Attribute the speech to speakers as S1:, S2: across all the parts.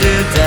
S1: did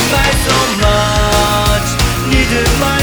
S1: Needed my so much. My